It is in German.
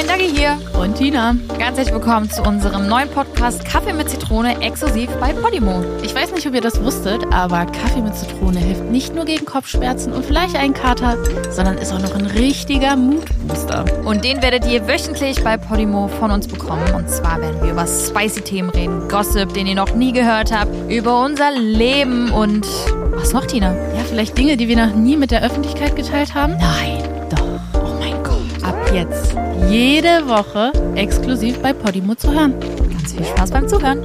Moin, Dagi hier. Und Tina. Ganz herzlich willkommen zu unserem neuen Podcast Kaffee mit Zitrone exklusiv bei Podimo. Ich weiß nicht, ob ihr das wusstet, aber Kaffee mit Zitrone hilft nicht nur gegen Kopfschmerzen und vielleicht einen Kater, sondern ist auch noch ein richtiger Mutbooster. Und den werdet ihr wöchentlich bei Podimo von uns bekommen. Und zwar werden wir über spicy Themen reden, Gossip, den ihr noch nie gehört habt, über unser Leben und was noch, Tina? Ja, vielleicht Dinge, die wir noch nie mit der Öffentlichkeit geteilt haben? Nein. Doch. Oh mein Gott. Ab jetzt jede Woche exklusiv bei Podimo zu hören. Ganz viel Spaß beim Zuhören.